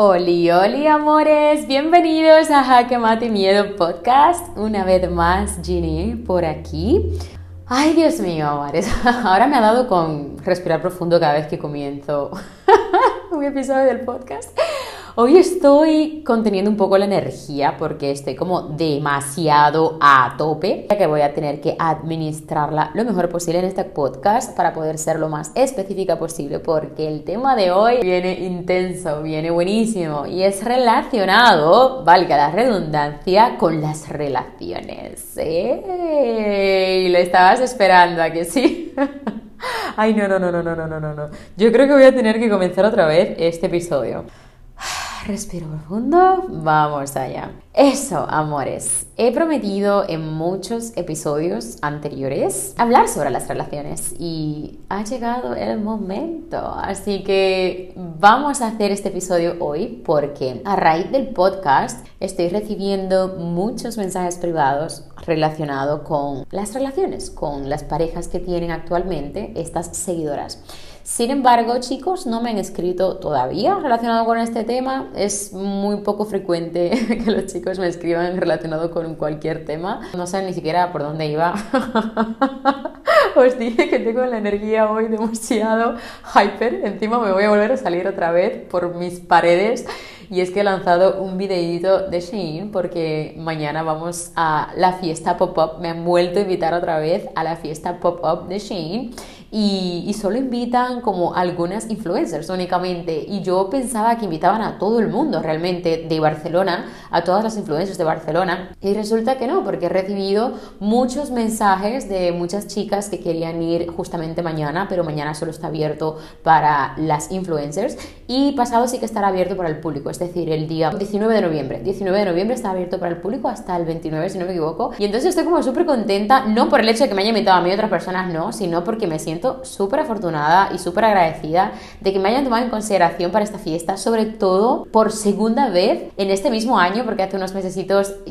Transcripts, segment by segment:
Oli, oli, amores, bienvenidos a Jaque Miedo Podcast. Una vez más, Ginny por aquí. Ay, Dios mío, amores, ahora me ha dado con respirar profundo cada vez que comienzo un episodio del podcast. Hoy estoy conteniendo un poco la energía porque estoy como demasiado a tope, ya que voy a tener que administrarla lo mejor posible en este podcast para poder ser lo más específica posible porque el tema de hoy viene intenso, viene buenísimo y es relacionado, valga la redundancia, con las relaciones. Y Lo estabas esperando, ¿a que sí? Ay, no, no, no, no, no, no, no, no. Yo creo que voy a tener que comenzar otra vez este episodio respiro profundo, vamos allá. Eso, amores, he prometido en muchos episodios anteriores hablar sobre las relaciones y ha llegado el momento. Así que vamos a hacer este episodio hoy porque a raíz del podcast estoy recibiendo muchos mensajes privados relacionados con las relaciones, con las parejas que tienen actualmente estas seguidoras. Sin embargo, chicos, no me han escrito todavía relacionado con este tema. Es muy poco frecuente que los chicos me escriban relacionado con cualquier tema. No sé ni siquiera por dónde iba. Os dije que tengo la energía hoy demasiado hyper. Encima me voy a volver a salir otra vez por mis paredes. Y es que he lanzado un videito de Shein porque mañana vamos a la fiesta pop-up. Me han vuelto a invitar otra vez a la fiesta pop-up de Shein y, solo invitan como algunas influencers únicamente. Y yo pensaba que invitaban a todo el mundo realmente de Barcelona, a todas las influencers de Barcelona. Y resulta que no, porque he recibido muchos mensajes de muchas chicas que querían ir justamente mañana, pero mañana solo está abierto para las influencers. Y pasado sí que estará abierto para el público, es decir, el día 19 de noviembre. 19 de noviembre está abierto para el público hasta el 29, si no me equivoco. Y entonces estoy como súper contenta, no por el hecho de que me haya invitado a mí y otras personas, no, sino porque me siento súper afortunada y súper agradecida de que me hayan tomado en consideración para esta fiesta, sobre todo por segunda vez en este mismo año, porque hace unos meses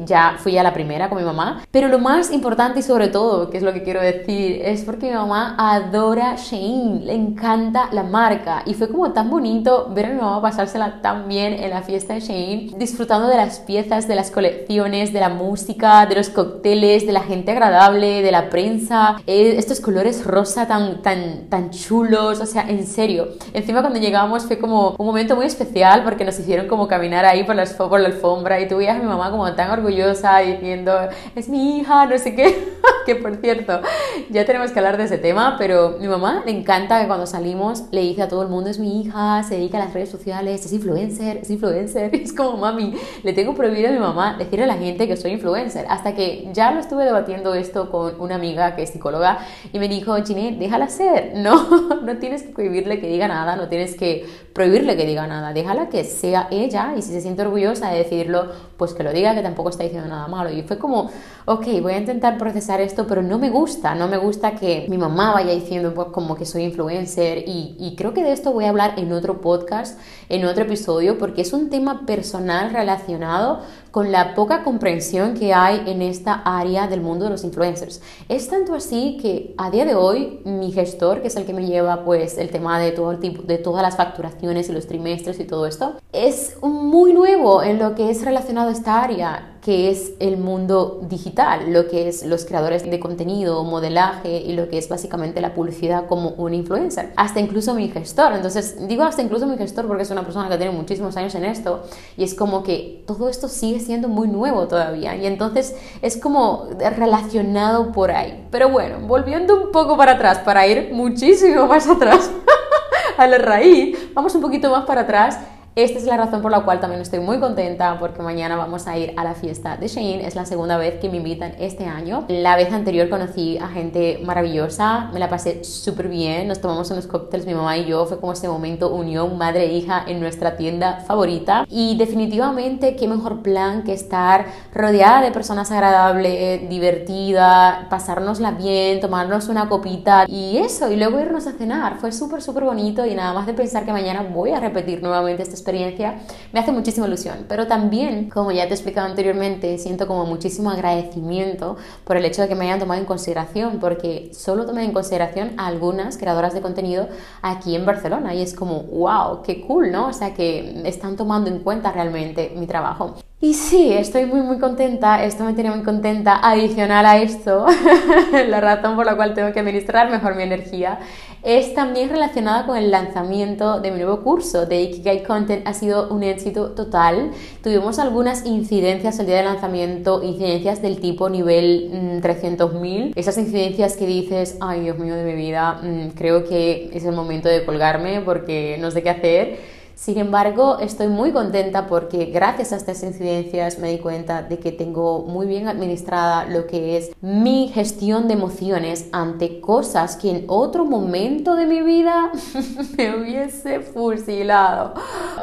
ya fui a la primera con mi mamá. Pero lo más importante y sobre todo, que es lo que quiero decir, es porque mi mamá adora Shein, le encanta la marca y fue como tan bonito ver a mi mamá pasársela tan bien en la fiesta de Shein, disfrutando de las piezas, de las colecciones, de la música, de los cócteles, de la gente agradable, de la prensa, eh, estos colores rosa tan tan, tan chulos, o sea, en serio. Encima cuando llegamos fue como un momento muy especial porque nos hicieron como caminar ahí por la, por la alfombra y tú veías a mi mamá como tan orgullosa diciendo, es mi hija, no sé qué, que por cierto, ya tenemos que hablar de ese tema, pero mi mamá le encanta que cuando salimos le dice a todo el mundo, es mi hija, se dedica a las redes sociales, es influencer, es influencer, es como, mami, le tengo prohibido a mi mamá decirle a la gente que soy influencer, hasta que ya lo estuve debatiendo esto con una amiga que es psicóloga y me dijo, Chine, déjala no, no tienes que prohibirle que diga nada, no tienes que prohibirle que diga nada. Déjala que sea ella y si se siente orgullosa de decirlo, pues que lo diga, que tampoco está diciendo nada malo. Y fue como, ok, voy a intentar procesar esto, pero no me gusta, no me gusta que mi mamá vaya diciendo pues, como que soy influencer y creo que de esto voy a hablar en otro podcast, en otro episodio, porque es un tema personal relacionado con la poca comprensión que hay en esta área del mundo de los influencers. Es tanto así que a día de hoy mi gestor, que es el que me lleva pues el tema de todo tipo de todas las facturaciones y los trimestres y todo esto, es muy nuevo en lo que es relacionado a esta área que es el mundo digital, lo que es los creadores de contenido, modelaje y lo que es básicamente la publicidad como un influencer. Hasta incluso mi gestor. Entonces, digo hasta incluso mi gestor porque es una persona que tiene muchísimos años en esto y es como que todo esto sigue siendo muy nuevo todavía y entonces es como relacionado por ahí. Pero bueno, volviendo un poco para atrás, para ir muchísimo más atrás a la raíz, vamos un poquito más para atrás esta es la razón por la cual también estoy muy contenta porque mañana vamos a ir a la fiesta de Shein. Es la segunda vez que me invitan este año. La vez anterior conocí a gente maravillosa, me la pasé súper bien, nos tomamos unos cócteles mi mamá y yo, fue como ese momento unión madre e hija en nuestra tienda favorita. Y definitivamente qué mejor plan que estar rodeada de personas agradables, divertida, pasárnosla bien, tomarnos una copita y eso, y luego irnos a cenar. Fue súper, súper bonito y nada más de pensar que mañana voy a repetir nuevamente este experiencia, me hace muchísima ilusión. Pero también, como ya te he explicado anteriormente, siento como muchísimo agradecimiento por el hecho de que me hayan tomado en consideración, porque solo tomé en consideración a algunas creadoras de contenido aquí en Barcelona y es como, wow, qué cool, ¿no? O sea, que están tomando en cuenta realmente mi trabajo. Y sí, estoy muy muy contenta, esto me tiene muy contenta. Adicional a esto, la razón por la cual tengo que administrar mejor mi energía es también relacionada con el lanzamiento de mi nuevo curso de Ikigai Content. Ha sido un éxito total. Tuvimos algunas incidencias el día del lanzamiento, incidencias del tipo nivel 300.000. Mm, Esas incidencias que dices, ay Dios mío de mi vida, mm, creo que es el momento de colgarme porque no sé qué hacer. Sin embargo, estoy muy contenta porque gracias a estas incidencias me di cuenta de que tengo muy bien administrada lo que es mi gestión de emociones ante cosas que en otro momento de mi vida me hubiese fusilado.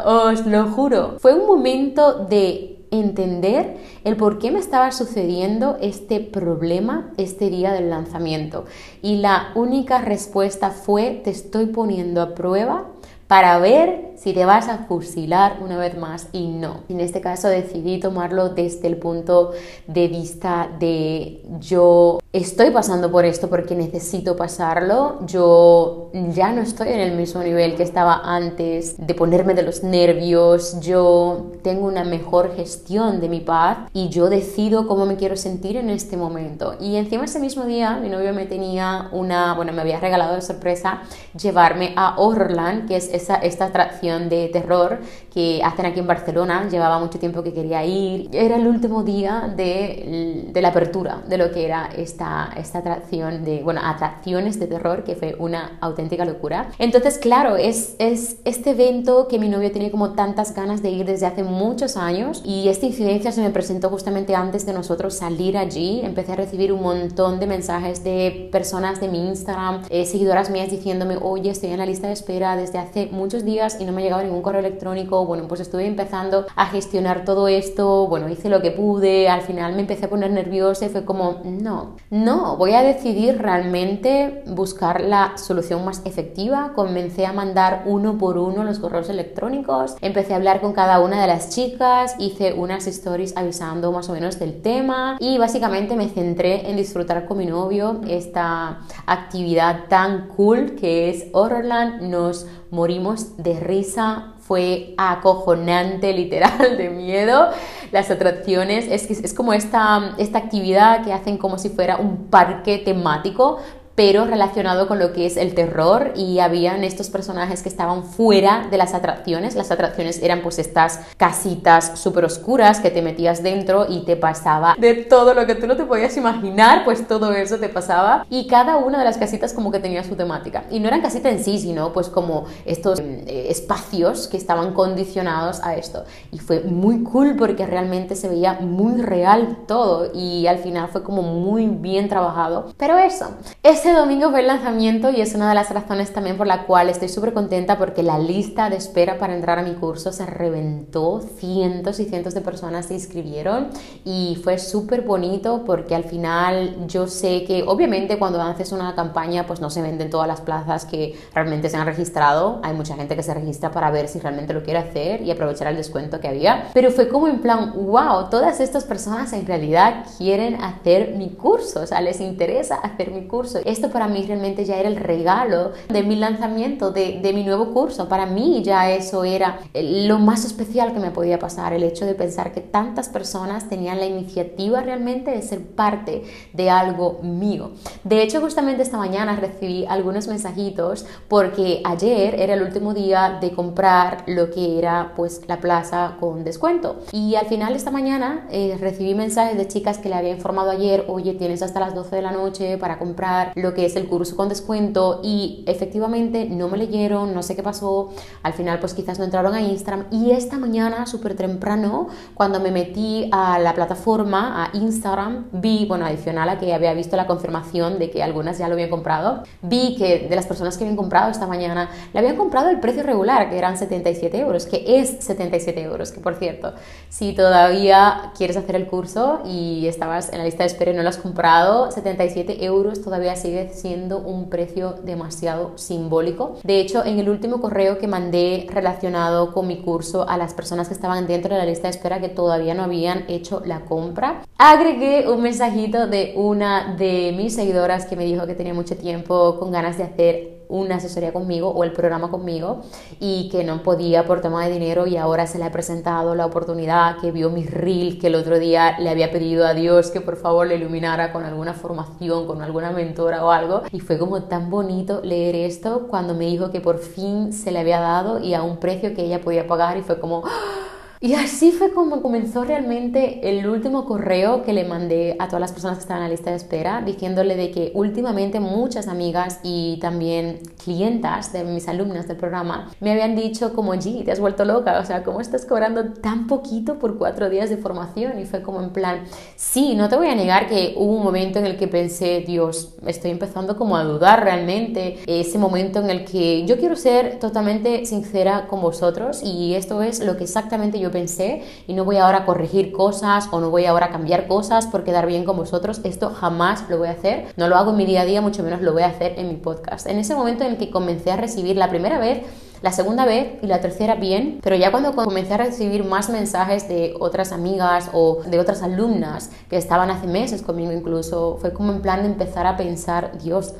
Os lo juro, fue un momento de entender el por qué me estaba sucediendo este problema este día del lanzamiento. Y la única respuesta fue, te estoy poniendo a prueba para ver si te vas a fusilar una vez más y no. En este caso decidí tomarlo desde el punto de vista de yo estoy pasando por esto porque necesito pasarlo, yo ya no estoy en el mismo nivel que estaba antes de ponerme de los nervios, yo tengo una mejor gestión de mi paz y yo decido cómo me quiero sentir en este momento. Y encima ese mismo día mi novio me tenía una, bueno, me había regalado de sorpresa llevarme a Horrorland, que es esa, esta atracción de terror que hacen aquí en Barcelona. Llevaba mucho tiempo que quería ir. Era el último día de, de la apertura de lo que era esta, esta atracción de, bueno, atracciones de terror, que fue una auténtica locura. Entonces, claro, es, es este evento que mi novio tiene como tantas ganas de ir desde hace muchos años y esta incidencia se me presentó justamente antes de nosotros salir allí. Empecé a recibir un montón de mensajes de personas de mi Instagram, eh, seguidoras mías diciéndome, oye, estoy en la lista de espera desde hace muchos días y no me ha llegado ningún correo electrónico. Bueno, pues estuve empezando a gestionar todo esto, bueno, hice lo que pude, al final me empecé a poner nerviosa y fue como, no, no, voy a decidir realmente buscar la solución más efectiva. Comencé a mandar uno por uno los correos electrónicos, empecé a hablar con cada una de las chicas, hice unas stories avisando más o menos del tema y básicamente me centré en disfrutar con mi novio esta actividad tan cool que es Horrorland. Nos morimos de risa, fue acojonante, literal, de miedo. Las atracciones, es, es como esta, esta actividad que hacen como si fuera un parque temático, pero relacionado con lo que es el terror y habían estos personajes que estaban fuera de las atracciones. Las atracciones eran pues estas casitas súper oscuras que te metías dentro y te pasaba de todo lo que tú no te podías imaginar, pues todo eso te pasaba y cada una de las casitas como que tenía su temática. Y no eran casitas en sí, sino pues como estos eh, espacios que estaban condicionados a esto. Y fue muy cool porque realmente se veía muy real todo y al final fue como muy bien trabajado. Pero eso, es este domingo fue el lanzamiento y es una de las razones también por la cual estoy súper contenta porque la lista de espera para entrar a mi curso se reventó, cientos y cientos de personas se inscribieron y fue súper bonito porque al final yo sé que obviamente cuando haces una campaña pues no se venden todas las plazas que realmente se han registrado, hay mucha gente que se registra para ver si realmente lo quiere hacer y aprovechar el descuento que había, pero fue como en plan, wow, todas estas personas en realidad quieren hacer mi curso, o sea, les interesa hacer mi curso esto para mí realmente ya era el regalo de mi lanzamiento, de, de, mi nuevo curso. Para mí ya eso era lo más especial que me podía pasar, el hecho de pensar que tantas personas tenían la iniciativa realmente de ser parte de algo mío. De hecho, justamente esta mañana recibí algunos mensajitos porque ayer era el último día de comprar lo que era pues la plaza con descuento. Y al final esta mañana eh, recibí mensajes de chicas que le había informado ayer, oye, tienes hasta las 12 de la noche para comprar lo que es el curso con descuento y efectivamente no me leyeron, no sé qué pasó, al final pues quizás no entraron a Instagram. Y esta mañana súper temprano cuando me metí a la plataforma, a Instagram, vi, bueno, adicional a que había visto la confirmación de que algunas ya lo habían comprado, vi que de las personas que habían comprado esta mañana, le habían comprado el precio regular, que eran 77 euros, que es 77 euros, que por cierto, si todavía quieres hacer el curso y estabas en la lista de espera y no lo has comprado, 77 euros todavía sigue sigue siendo un precio demasiado simbólico. De hecho, en el último correo que mandé relacionado con mi curso a las personas que estaban dentro de la lista de espera que todavía no habían hecho la compra, agregué un mensajito de una de mis seguidoras que me dijo que tenía mucho tiempo con ganas de hacer una asesoría conmigo o el programa conmigo y que no podía por tema de dinero y ahora se le ha presentado la oportunidad, que vio mi reel, que el otro día le había pedido a Dios que por favor le iluminara con alguna formación, con alguna mentora o algo y fue como tan bonito leer esto cuando me dijo que por fin se le había dado y a un precio que ella podía pagar y fue como... ¡ah! Y así fue como comenzó realmente el último correo que le mandé a todas las personas que estaban en la lista de espera, diciéndole de que últimamente muchas amigas y también clientas de mis alumnas del programa me habían dicho como, G, te has vuelto loca, o sea, ¿cómo estás cobrando tan poquito por cuatro días de formación? Y fue como en plan, sí, no te voy a negar que hubo un momento en el que pensé, Dios, estoy empezando como a dudar realmente, ese momento en el que yo quiero ser totalmente sincera con vosotros y esto es lo que exactamente yo pensé y no voy ahora a corregir cosas o no voy ahora a cambiar cosas por quedar bien con vosotros. Esto jamás lo voy a hacer. No lo hago en mi día a día, mucho menos lo voy a hacer en mi podcast. En ese momento en el que comencé a recibir la primera vez la segunda vez y la tercera bien, pero ya cuando comencé a recibir más mensajes de otras amigas o de otras alumnas que estaban hace meses conmigo incluso, fue como en plan de empezar a pensar, Dios,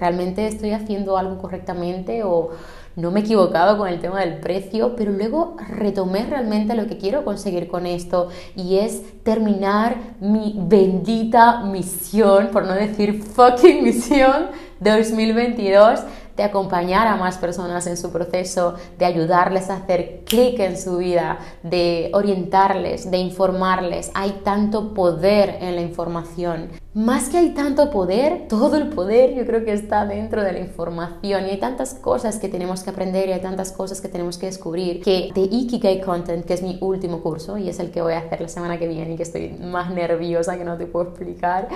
¿realmente estoy haciendo algo correctamente o no me he equivocado con el tema del precio, pero luego retomé realmente lo que quiero conseguir con esto y es terminar mi bendita misión, por no decir fucking misión 2022 de acompañar a más personas en su proceso, de ayudarles a hacer clic en su vida, de orientarles, de informarles. Hay tanto poder en la información. Más que hay tanto poder, todo el poder yo creo que está dentro de la información y hay tantas cosas que tenemos que aprender y hay tantas cosas que tenemos que descubrir que de Ikigai Content, que es mi último curso y es el que voy a hacer la semana que viene y que estoy más nerviosa que no te puedo explicar,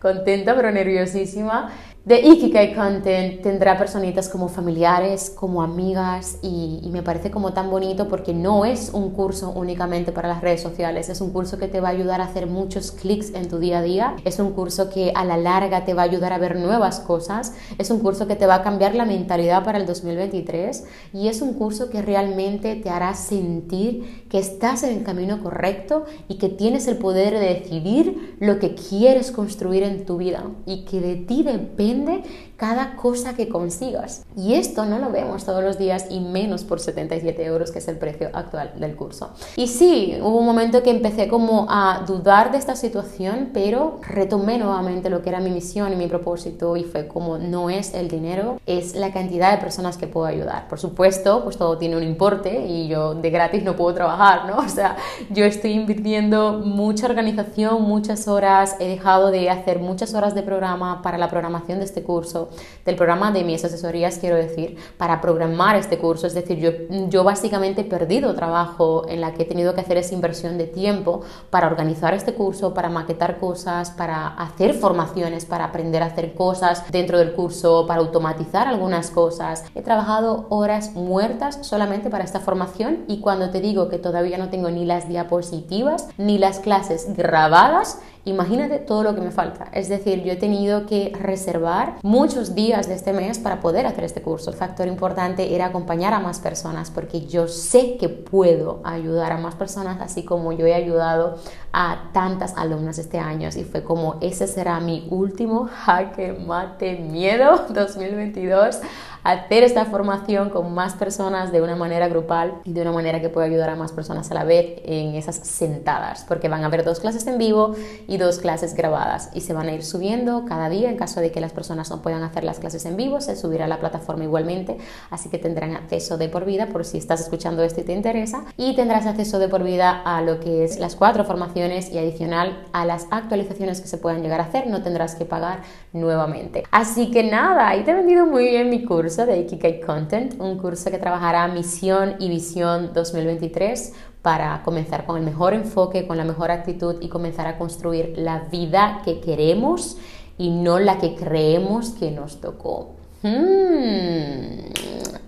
contenta pero nerviosísima, de Ikigai Content tendrá personitas como familiares, como amigas y, y, me parece como tan bonito porque no es un curso únicamente para las redes sociales, es un curso que te va a ayudar a hacer muchos clics en tu día a día, es un curso que a la larga te va a ayudar a ver nuevas cosas, es un curso que te va a cambiar la mentalidad para el 2023 y es un curso que realmente te hará sentir que estás en el camino correcto y que tienes el poder de decidir lo que quieres construir en tu vida y que de ti depende cada cosa que consigas. Y esto no lo vemos todos los días y menos por 77 euros, que es el precio actual del curso. Y sí, hubo un momento que empecé como a dudar de esta situación, pero retomé nuevamente lo que era mi misión y mi propósito y fue como no es el dinero, es la cantidad de personas que puedo ayudar. Por supuesto, pues todo tiene un importe y yo de gratis no puedo trabajar, ¿no? O sea, yo estoy invirtiendo mucha organización, muchas horas, he dejado de hacer muchas horas de programa para la programación este curso, del programa de mis asesorías, quiero decir, para programar este curso. Es decir, yo, yo básicamente he perdido trabajo en la que he tenido que hacer esa inversión de tiempo para organizar este curso, para maquetar cosas, para hacer formaciones, para aprender a hacer cosas dentro del curso, para automatizar algunas cosas. He trabajado horas muertas solamente para esta formación y cuando te digo que todavía no tengo ni las diapositivas ni las clases grabadas, Imagínate todo lo que me falta. Es decir, yo he tenido que reservar muchos días de este mes para poder hacer este curso. El factor importante era acompañar a más personas porque yo sé que puedo ayudar a más personas así como yo he ayudado a tantas alumnas este año y fue como ese será mi último jaque mate miedo 2022 hacer esta formación con más personas de una manera grupal y de una manera que pueda ayudar a más personas a la vez en esas sentadas, porque van a haber dos clases en vivo y dos clases grabadas y se van a ir subiendo cada día en caso de que las personas no puedan hacer las clases en vivo, se subirá a la plataforma igualmente, así que tendrán acceso de por vida por si estás escuchando esto y te interesa y tendrás acceso de por vida a lo que es las cuatro formaciones y adicional a las actualizaciones que se puedan llegar a hacer, no tendrás que pagar nuevamente. Así que nada, ahí te he vendido muy bien mi curso de Ikigai Content, un curso que trabajará misión y visión 2023 para comenzar con el mejor enfoque, con la mejor actitud y comenzar a construir la vida que queremos y no la que creemos que nos tocó. Hmm,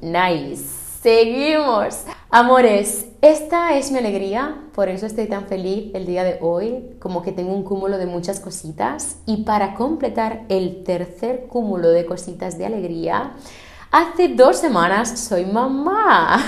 nice. Seguimos. Amores, Esta es mi alegría, por eso estoy tan feliz el día de hoy, como que tengo un cúmulo de muchas cositas. Y para completar el tercer cúmulo de cositas de alegría, hace dos semanas soy mamá.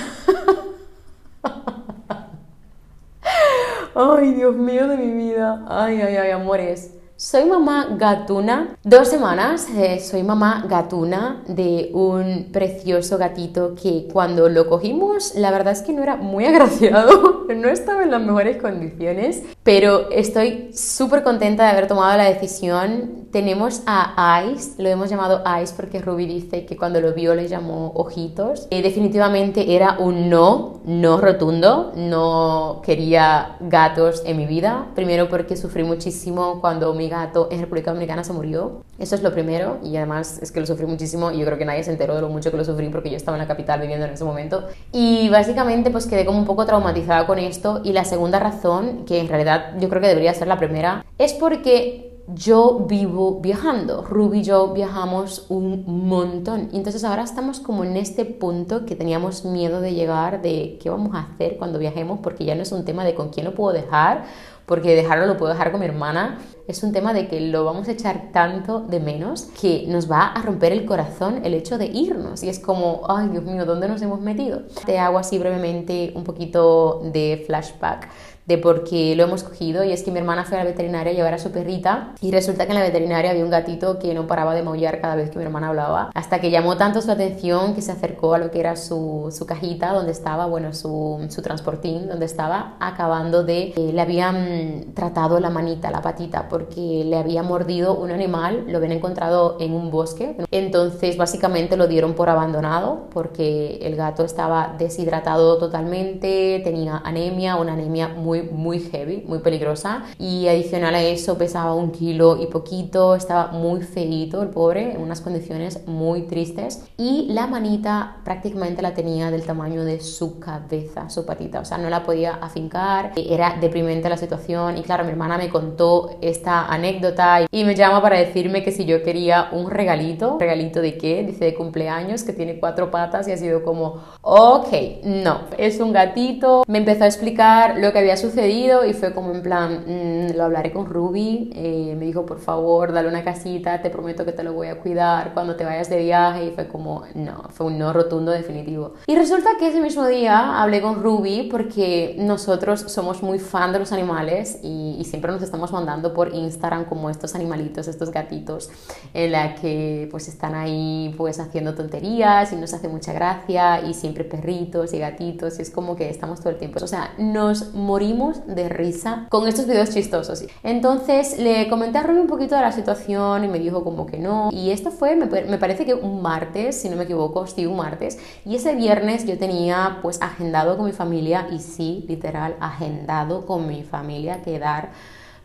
Ay, Dios mío de mi vida. Ay, ay, ay, amores. Soy mamá gatuna. Dos semanas eh, soy mamá gatuna de un precioso gatito que cuando lo cogimos, la verdad es que no era muy agraciado, no estaba en las mejores condiciones, pero estoy súper contenta de haber tomado la decisión. Tenemos a Ice, lo hemos llamado Ice porque Ruby dice que cuando lo vio le llamó ojitos. Y definitivamente era un no, no rotundo, no quería gatos en mi vida. Primero porque sufrí muchísimo cuando mi gato en República Dominicana se murió. Eso es lo primero y además es que lo sufrí muchísimo y yo creo que nadie se enteró de lo mucho que lo sufrí porque yo estaba en la capital viviendo en ese momento. Y básicamente pues quedé como un poco traumatizada con esto y la segunda razón, que en realidad yo creo que debería ser la primera, es porque yo vivo viajando. Ruby y yo viajamos un montón. Y entonces ahora estamos como en este punto que teníamos miedo de llegar, de qué vamos a hacer cuando viajemos, porque ya no es un tema de con quién lo puedo dejar porque dejarlo lo puedo dejar con mi hermana. Es un tema de que lo vamos a echar tanto de menos que nos va a romper el corazón el hecho de irnos. Y es como, ay Dios mío, ¿dónde nos hemos metido? Te hago así brevemente un poquito de flashback de por qué lo hemos cogido. Y es que mi hermana fue a la veterinaria a llevar a su perrita y resulta que en la veterinaria había un gatito que no paraba de maullar cada vez que mi hermana hablaba hasta que llamó tanto su atención que se acercó a lo que era su, su cajita donde estaba, bueno, su, su, transportín donde estaba acabando de, eh, le habían tratado la manita, la patita porque le había mordido un animal, lo habían encontrado en un bosque, entonces básicamente lo dieron por abandonado porque el gato estaba deshidratado totalmente, tenía anemia, una anemia muy muy, heavy, muy peligrosa. Y adicional a eso pesaba un kilo y poquito, estaba muy feito el pobre, en unas condiciones muy tristes. Y la manita prácticamente la tenía del tamaño de su cabeza, su patita, o sea, no la podía afincar, era deprimente la situación. Y claro, mi hermana me contó esta anécdota y me llama para decirme que si yo quería un regalito, ¿regalito de qué? Dice de cumpleaños, que tiene cuatro patas y ha sido como, ok, no, es un gatito. Me empezó a explicar lo que había sucedido y fue como en plan, mm, lo hablaré con Ruby, eh, me dijo por favor, dale una casita, te prometo que te lo voy a cuidar cuando te vayas de viaje y fue como, no, fue un no rotundo definitivo. Y resulta que ese mismo día hablé con Ruby porque nosotros somos muy fan de los animales y, y siempre nos estamos mandando por Instagram como estos animalitos, estos gatitos, en la que pues están ahí pues haciendo tonterías y nos hace mucha gracia y siempre perritos y gatitos y es como que estamos todo el tiempo, o sea, nos morimos de risa con estos videos chistosos. Entonces le comenté a Ruby un poquito de la situación y me dijo como que no. Y esto fue, me, parece que un martes, si no me equivoco, sí, un martes. Y ese viernes yo tenía pues agendado con mi familia y sí, literal, agendado con mi familia quedar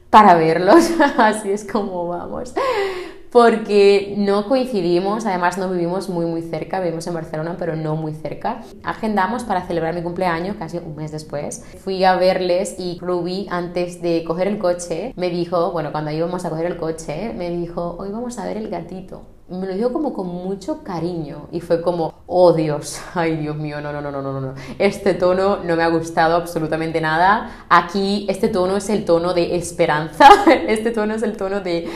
para verlos. Así es como vamos porque no coincidimos, además no vivimos muy muy cerca, vivimos en Barcelona pero no muy cerca. Agendamos para celebrar mi cumpleaños casi un mes después. Fui a verles y Ruby antes de coger el coche me dijo, bueno, cuando íbamos a coger el coche, me dijo, hoy vamos a ver el gatito me lo dijo como con mucho cariño y fue como, oh Dios, ay Dios mío, no, no, no, no, no, no, este tono no me ha gustado absolutamente nada. Aquí este tono es el tono de esperanza, este tono es el tono de,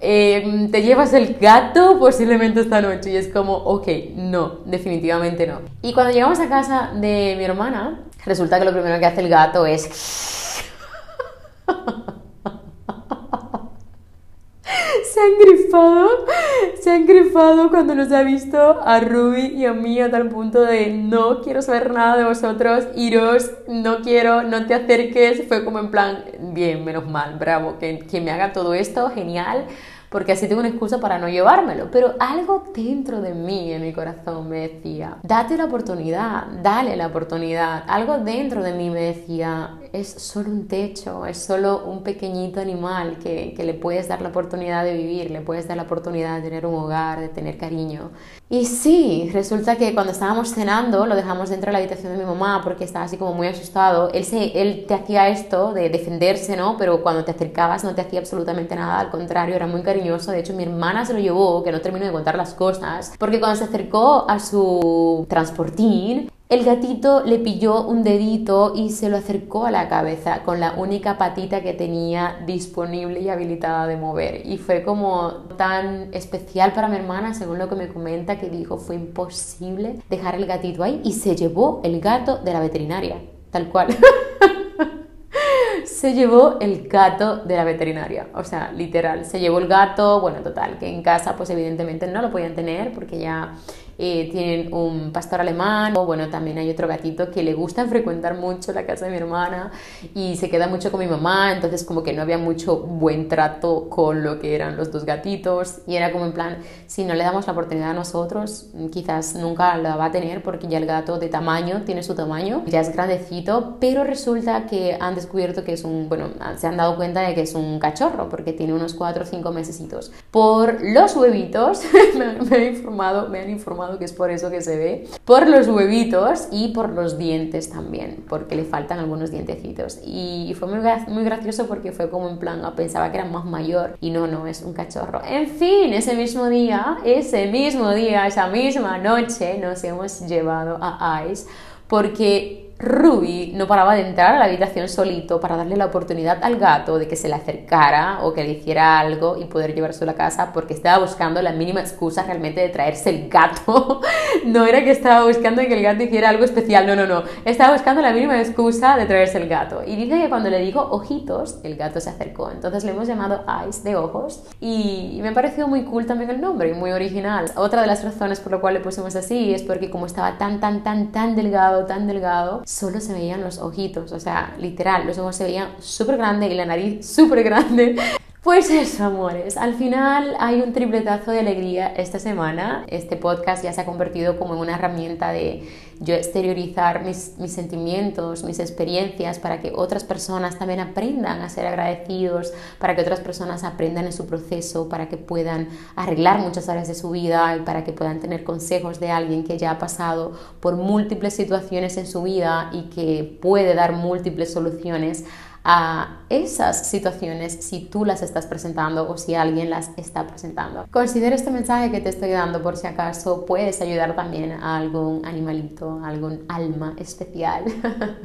Em, te llevas el gato posiblemente esta noche y es como, ok, no, definitivamente no. Y cuando llegamos a casa de mi hermana, resulta que lo primero que hace el gato es... se han grifado, se han grifado cuando nos ha visto a Ruby y a mí a tal punto de no quiero saber nada de vosotros, iros, no quiero, no te acerques. Fue como en plan, bien, menos mal, bravo, que, que me haga todo esto, genial porque así tengo una excusa para no llevármelo. Pero algo dentro de mí, en mi corazón, me decía, date la oportunidad, dale la oportunidad. Algo dentro de mí me decía, es solo un techo, es solo un pequeñito animal que, que le puedes dar la oportunidad de vivir, le puedes dar la oportunidad de tener un hogar, de tener cariño. Y sí, resulta que cuando estábamos cenando, lo dejamos dentro de la habitación de mi mamá porque estaba así como muy asustado. Él, se, él te hacía esto de defenderse, ¿no? Pero cuando te acercabas no te hacía absolutamente nada, al contrario, era muy cariñoso. De hecho, mi hermana se lo llevó, que no termino de contar las cosas, porque cuando se acercó a su transportín, el gatito le pilló un dedito y se lo acercó a la cabeza con la única patita que tenía disponible y habilitada de mover. Y fue como tan especial para mi hermana, según lo que me comenta, que dijo fue imposible dejar el gatito ahí y se llevó el gato de la veterinaria, tal cual. se llevó el gato de la veterinaria, o sea, literal, se llevó el gato, bueno, total, que en casa pues evidentemente no lo podían tener porque ya eh, tienen un pastor alemán, o bueno, también hay otro gatito que le gusta frecuentar mucho la casa de mi hermana y se queda mucho con mi mamá, entonces como que no había mucho buen trato con lo que eran los dos gatitos y era como en plan, si no le damos la oportunidad a nosotros, quizás nunca la va a tener porque ya el gato de tamaño tiene su tamaño, ya es grandecito, pero resulta que han descubierto que es un, bueno, se han dado cuenta de que es un cachorro porque tiene unos 4 o 5 mesecitos. Por los huevitos, me, han informado, me han informado que es por eso que se ve, por los huevitos y por los dientes también, porque le faltan algunos dientecitos. Y fue muy, muy gracioso porque fue como en plan, pensaba que era más mayor y no, no, es un cachorro. En fin, ese mismo día, ese mismo día, esa misma noche nos hemos llevado a Ice porque Ruby no paraba de entrar a la habitación solito para darle la oportunidad al gato de que se le acercara o que le hiciera algo y poder llevarse a la casa porque estaba buscando la mínima excusa realmente de traerse el gato. no era que estaba buscando que el gato hiciera algo especial, no, no, no. Estaba buscando la mínima excusa de traerse el gato. Y dice que cuando le digo ojitos, el gato se acercó. Entonces le hemos llamado Eyes de ojos y me ha parecido muy cool también el nombre, muy original. Otra de las razones por la cual le pusimos así es porque como estaba tan, tan, tan, tan delgado, tan delgado, solo se veían los ojitos, o sea, literal, los ojos se veían súper grandes y la nariz súper grande. Pues eso, amores, al final hay un tripletazo de alegría esta semana. Este podcast ya se ha convertido como en una herramienta de yo exteriorizar mis, mis, sentimientos, mis experiencias, para que otras personas también aprendan a ser agradecidos, para que otras personas aprendan en su proceso, para que puedan arreglar muchas áreas de su vida y para que puedan tener consejos de alguien que ya ha pasado por múltiples situaciones en su vida y que puede dar múltiples soluciones a esas situaciones si tú las estás presentando o si alguien las está presentando. Considero este mensaje que te estoy dando por si acaso puedes ayudar también a algún animalito, algún alma especial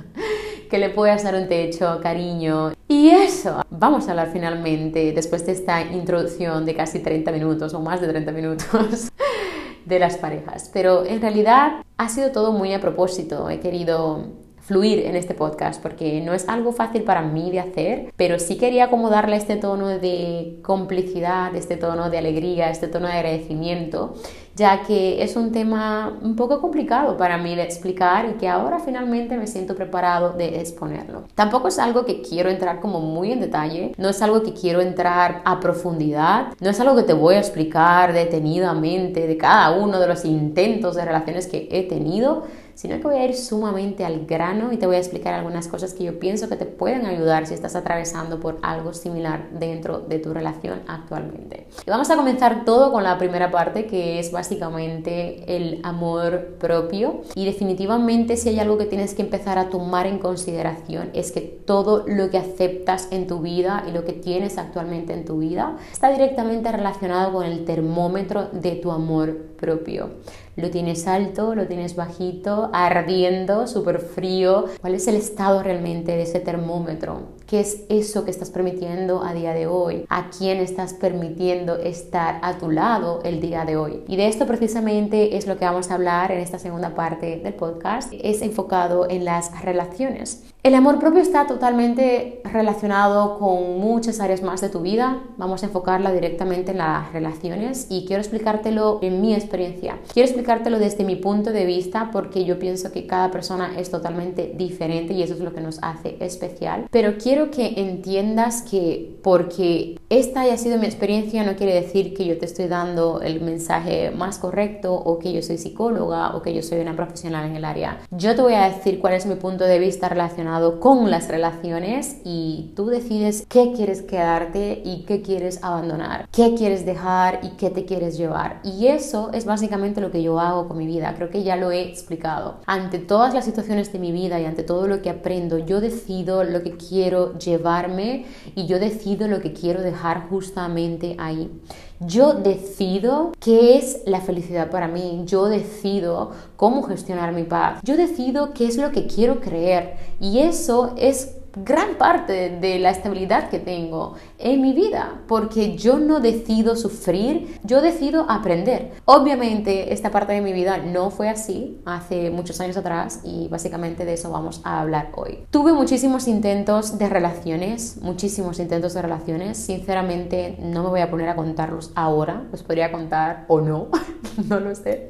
que le puedas dar un techo, cariño. Y eso, vamos a hablar finalmente después de esta introducción de casi 30 minutos o más de 30 minutos. de las parejas, pero en realidad ha sido todo muy a propósito. He querido fluir en este podcast porque no es algo fácil para mí de hacer, pero sí quería como darle este tono de complicidad, este tono de alegría, este tono de agradecimiento, ya que es un tema un poco complicado para mí de explicar y que ahora finalmente me siento preparado de exponerlo. Tampoco es algo que quiero entrar como muy en detalle, no es algo que quiero entrar a profundidad, no es algo que te voy a explicar detenidamente de cada uno de los intentos de relaciones que he tenido, sino que voy a ir sumamente al grano y te voy a explicar algunas cosas que yo pienso que te pueden ayudar si estás atravesando por algo similar dentro de tu relación actualmente. Y vamos a comenzar todo con la primera parte que es básicamente el amor propio y definitivamente si hay algo que tienes que empezar a tomar en consideración es que todo lo que aceptas en tu vida y lo que tienes actualmente en tu vida está directamente relacionado con el termómetro de tu amor propio. Lo tienes alto, lo tienes bajito, ardiendo, súper frío. ¿Cuál es el estado realmente de ese termómetro? ¿Qué es eso que estás permitiendo a día de hoy? ¿A quién estás permitiendo estar a tu lado el día de hoy? Y de esto precisamente es lo que vamos a hablar en esta segunda parte del podcast. Es enfocado en las relaciones. El amor propio está totalmente relacionado con muchas áreas más de tu vida. Vamos a enfocarla directamente en las relaciones y quiero explicártelo en mi experiencia. Quiero explicártelo desde mi punto de vista porque yo pienso que cada persona es totalmente diferente y eso es lo que nos hace especial. Pero quiero que entiendas que porque esta haya sido mi experiencia no quiere decir que yo te estoy dando el mensaje más correcto o que yo soy psicóloga o que yo soy una profesional en el área. Yo te voy a decir cuál es mi punto de vista relacionado con las relaciones y tú decides qué quieres quedarte y qué quieres abandonar, qué quieres dejar y qué te quieres llevar. Y eso es básicamente lo que yo hago con mi vida. Creo que ya lo he explicado. Ante todas las situaciones de mi vida y ante todo lo que aprendo, yo decido lo que quiero llevarme y yo decido lo que quiero dejar justamente ahí. Yo decido qué es la felicidad para mí, yo decido cómo gestionar mi paz, yo decido qué es lo que quiero creer. Y eso es gran parte de la estabilidad que tengo en mi vida, porque yo no decido sufrir, yo decido aprender. Obviamente esta parte de mi vida no fue así hace muchos años atrás y básicamente de eso vamos a hablar hoy. Tuve muchísimos intentos de relaciones, muchísimos intentos de relaciones, sinceramente no me voy a poner a contarlos ahora, los podría contar o no, no lo sé.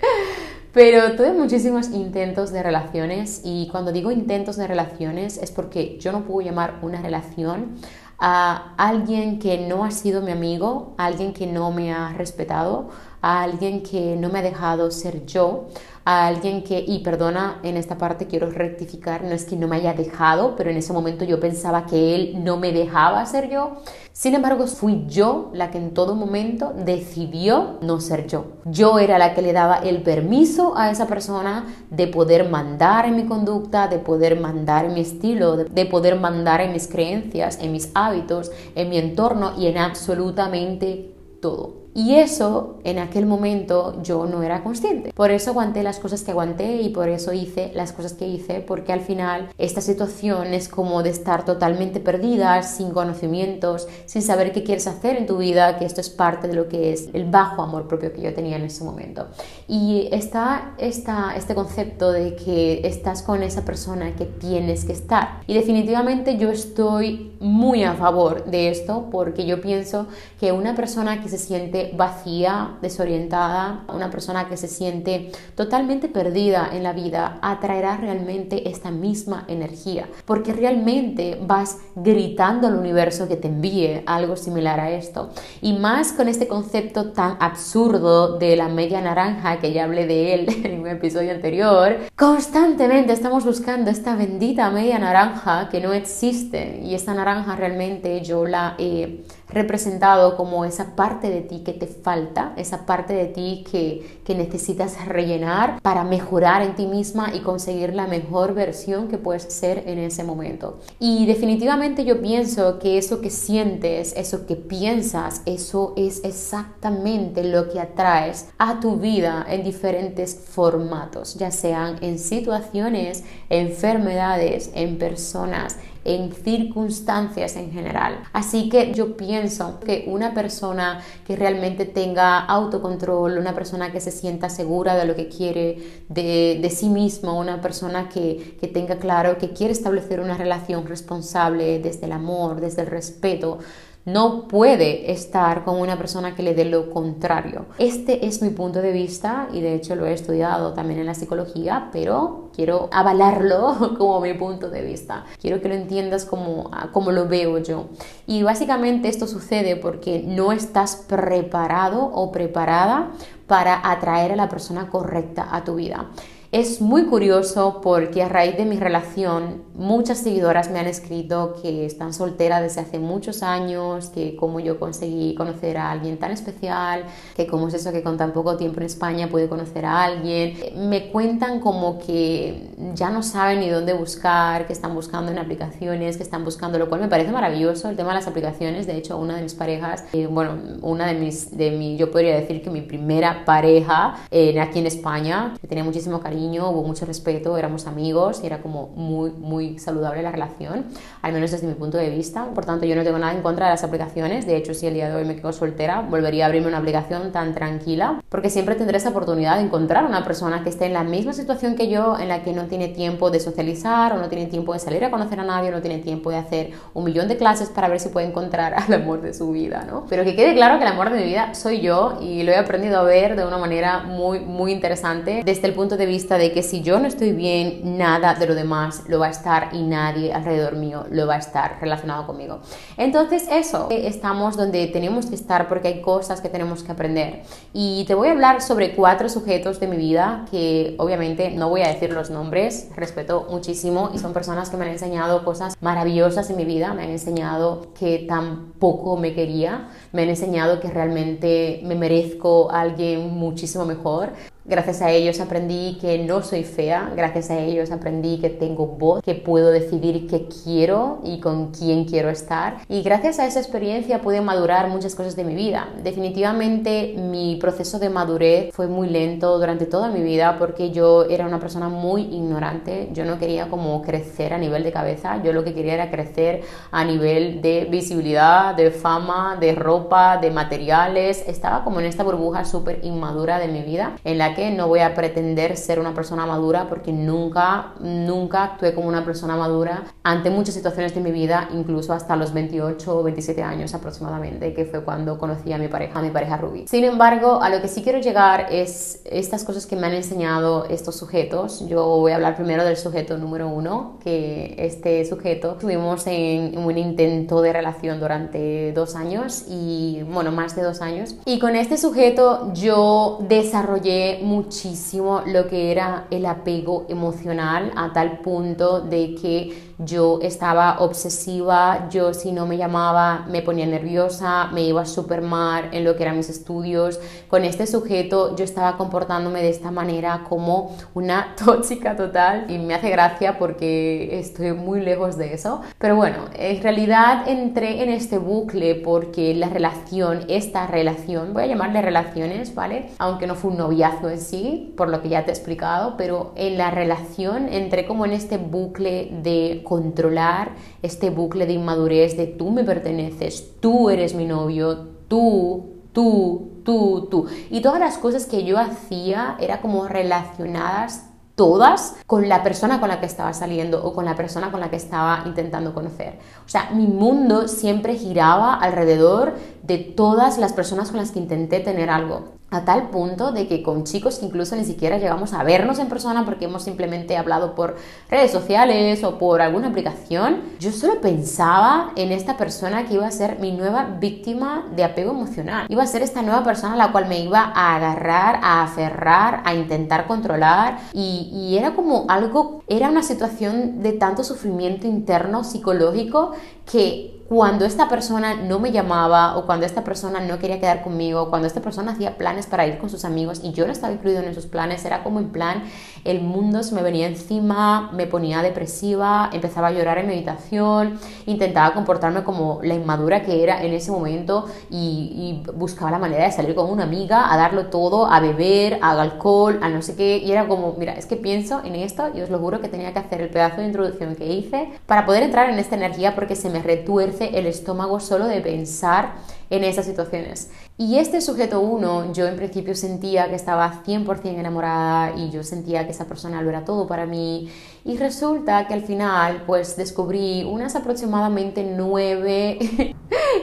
Pero tuve muchísimos intentos de relaciones y cuando digo intentos de relaciones es porque yo no puedo llamar una relación a alguien que no ha sido mi amigo, a alguien que no me ha respetado, a alguien que no me ha dejado ser yo, a alguien que, y perdona, en esta parte quiero rectificar, no es que no me haya dejado, pero en ese momento yo pensaba que él no me dejaba ser yo. Sin embargo, fui yo la que en todo momento decidió no ser yo. Yo era la que le daba el permiso a esa persona de poder mandar en mi conducta, de poder mandar en mi estilo, de, de poder mandar en mis creencias, en mis hábitos, en mi entorno y en absolutamente todo. Y eso en aquel momento yo no era consciente. Por eso aguanté las cosas que aguanté y por eso hice las cosas que hice, porque al final esta situación es como de estar totalmente perdida, sin conocimientos, sin saber qué quieres hacer en tu vida, que esto es parte de lo que es el bajo amor propio que yo tenía en ese momento. Y está esta, este concepto de que estás con esa persona que tienes que estar. Y definitivamente yo estoy muy a favor de esto porque yo pienso que una persona que se siente vacía, desorientada, una persona que se siente totalmente perdida en la vida, atraerá realmente esta misma energía, porque realmente vas gritando al universo que te envíe algo similar a esto. Y más con este concepto tan absurdo de la media naranja, que ya hablé de él en un episodio anterior, constantemente estamos buscando esta bendita media naranja que no existe y esta naranja realmente yo la he representado como esa parte de ti que te falta, esa parte de ti que, que necesitas rellenar para mejorar en ti misma y conseguir la mejor versión que puedes ser en ese momento. Y definitivamente yo pienso que eso que sientes, eso que piensas, eso es exactamente lo que atraes a tu vida en diferentes formatos, ya sean en situaciones, enfermedades, en personas, en circunstancias en general. Así que yo pienso que una persona que realmente tenga autocontrol, una persona que se sienta segura de lo que quiere de, de sí mismo, una persona que, que tenga claro que quiere establecer una relación responsable desde el amor, desde el respeto, no puede estar con una persona que le dé lo contrario. Este es mi punto de vista y de hecho lo he estudiado también en la psicología, pero quiero avalarlo como mi punto de vista. Quiero que lo entiendas como, como lo veo yo. Y básicamente esto sucede porque no estás preparado o preparada para atraer a la persona correcta a tu vida. Es muy curioso porque a raíz de mi relación muchas seguidoras me han escrito que están solteras desde hace muchos años, que cómo yo conseguí conocer a alguien tan especial, que cómo es eso que con tan poco tiempo en España pude conocer a alguien. Me cuentan como que ya no saben ni dónde buscar, que están buscando en aplicaciones, que están buscando, lo cual me parece maravilloso el tema de las aplicaciones. De hecho, una de mis parejas, eh, bueno, una de mis, de mi, yo podría decir que mi primera pareja eh, aquí en España, que tenía muchísimo cariño hubo mucho respeto, éramos amigos y era como muy, muy saludable la relación, al menos desde mi punto de vista. Por tanto, yo no tengo nada en contra de las aplicaciones. De hecho, si el día de hoy me quedo soltera, volvería a abrirme una aplicación tan tranquila, porque siempre tendré esa oportunidad de encontrar una persona que esté en la misma situación que yo, en la que no tiene tiempo de socializar o no tiene tiempo de salir a conocer a nadie, o no tiene tiempo de hacer un millón de clases para ver si puede encontrar al amor de su vida, ¿no? Pero que quede claro que el amor de mi vida soy yo y lo he aprendido a ver de una manera muy, muy interesante desde el punto de vista de que si yo no estoy bien, nada de lo demás lo va a estar y nadie alrededor mío lo va a estar relacionado conmigo. Entonces eso, estamos donde tenemos que estar porque hay cosas que tenemos que aprender. Y te voy a hablar sobre cuatro sujetos de mi vida que obviamente no voy a decir los nombres, respeto muchísimo y son personas que me han enseñado cosas maravillosas en mi vida, me han enseñado que tampoco me quería, me han enseñado que realmente me merezco a alguien muchísimo mejor, Gracias a ellos aprendí que no soy fea, gracias a ellos aprendí que tengo voz, que puedo decidir qué quiero y con quién quiero estar. Y gracias a esa experiencia pude madurar muchas cosas de mi vida. Definitivamente mi proceso de madurez fue muy lento durante toda mi vida porque yo era una persona muy ignorante. Yo no quería como crecer a nivel de cabeza, yo lo que quería era crecer a nivel de visibilidad, de fama, de ropa, de materiales. Estaba como en esta burbuja súper inmadura de mi vida en la que no voy a pretender ser una persona madura porque nunca, nunca actué como una persona madura ante muchas situaciones de mi vida, incluso hasta los 28 o 27 años aproximadamente, que fue cuando conocí a mi pareja, a mi pareja Ruby. Sin embargo, a lo que sí quiero llegar es estas cosas que me han enseñado estos sujetos. Yo voy a hablar primero del sujeto número uno, que este sujeto tuvimos en un intento de relación durante dos años y, bueno, más de dos años. Y con este sujeto yo desarrollé muchísimo lo que era el apego emocional a tal punto de que yo estaba obsesiva, yo si no me llamaba me ponía nerviosa, me iba súper mal en lo que eran mis estudios. Con este sujeto yo estaba comportándome de esta manera como una tóxica total y me hace gracia porque estoy muy lejos de eso. Pero bueno, en realidad entré en este bucle porque la relación, esta relación, voy a llamarle relaciones, ¿vale? Aunque no fue un noviazgo en sí, por lo que ya te he explicado, pero en la relación entré como en este bucle de controlar este bucle de inmadurez de tú me perteneces, tú eres mi novio, tú, tú, tú, tú. Y todas las cosas que yo hacía era como relacionadas todas con la persona con la que estaba saliendo o con la persona con la que estaba intentando conocer. O sea, mi mundo siempre giraba alrededor de todas las personas con las que intenté tener algo a tal punto de que con chicos que incluso ni siquiera llegamos a vernos en persona porque hemos simplemente hablado por redes sociales o por alguna aplicación, yo solo pensaba en esta persona que iba a ser mi nueva víctima de apego emocional. Iba a ser esta nueva persona a la cual me iba a agarrar, a aferrar, a intentar controlar y, y era como algo, era una situación de tanto sufrimiento interno psicológico que cuando esta persona no me llamaba o cuando esta persona no quería quedar conmigo, cuando esta persona hacía planes para ir con sus amigos y yo no estaba incluido en esos planes, era como en plan, el mundo se me venía encima, me ponía depresiva, empezaba a llorar en meditación, intentaba comportarme como la inmadura que era en ese momento y, y buscaba la manera de salir con una amiga, a darlo todo, a beber, a alcohol, a no sé qué, y era como, mira, es que pienso en esto y os lo juro que tenía que hacer el pedazo de introducción que hice para poder entrar en esta energía porque se me retuerce el estómago solo de pensar en esas situaciones. Y este sujeto 1, yo en principio sentía que estaba 100% enamorada y yo sentía que esa persona lo era todo para mí. Y resulta que al final pues descubrí unas aproximadamente nueve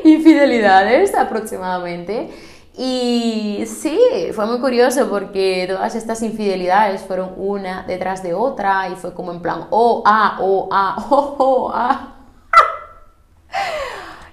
infidelidades aproximadamente. Y sí, fue muy curioso porque todas estas infidelidades fueron una detrás de otra y fue como en plan, oh, ah, oh, ah, oh, oh, ah.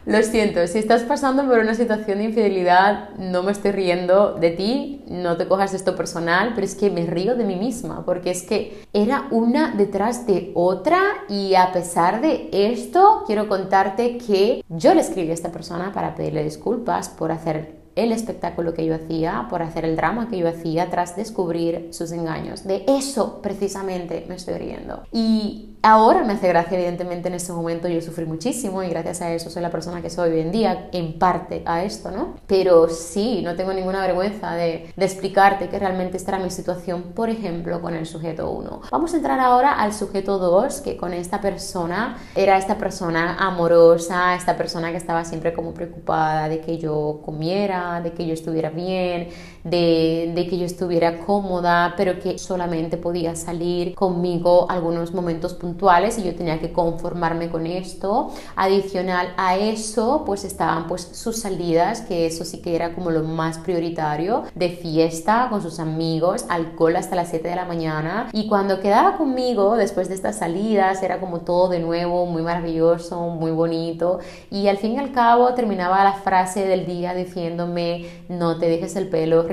Lo siento, si estás pasando por una situación de infidelidad, no me estoy riendo de ti, no te cojas esto personal, pero es que me río de mí misma, porque es que era una detrás de otra y a pesar de esto, quiero contarte que yo le escribí a esta persona para pedirle disculpas por hacer el espectáculo que yo hacía, por hacer el drama que yo hacía tras descubrir sus engaños. De eso precisamente me estoy riendo. Y Ahora me hace gracia, evidentemente en ese momento yo sufrí muchísimo y gracias a eso soy la persona que soy hoy en día, en parte a esto, ¿no? Pero sí, no tengo ninguna vergüenza de, de explicarte que realmente esta era mi situación, por ejemplo, con el sujeto 1. Vamos a entrar ahora al sujeto 2, que con esta persona era esta persona amorosa, esta persona que estaba siempre como preocupada de que yo comiera, de que yo estuviera bien, de, que yo estuviera cómoda, pero que solamente podía salir conmigo algunos momentos puntuales y yo tenía que conformarme con esto. Adicional a eso, pues estaban pues sus salidas, que eso sí que era como lo más prioritario, de fiesta con sus amigos, alcohol hasta las 7 de la mañana. Y cuando quedaba conmigo, después de estas salidas, era como todo de nuevo, muy maravilloso, muy bonito. Y al fin y al cabo terminaba la frase del día diciéndome, no te dejes el pelo